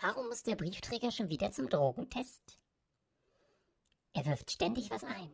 Warum muss der Briefträger schon wieder zum Drogentest? Er wirft ständig was ein.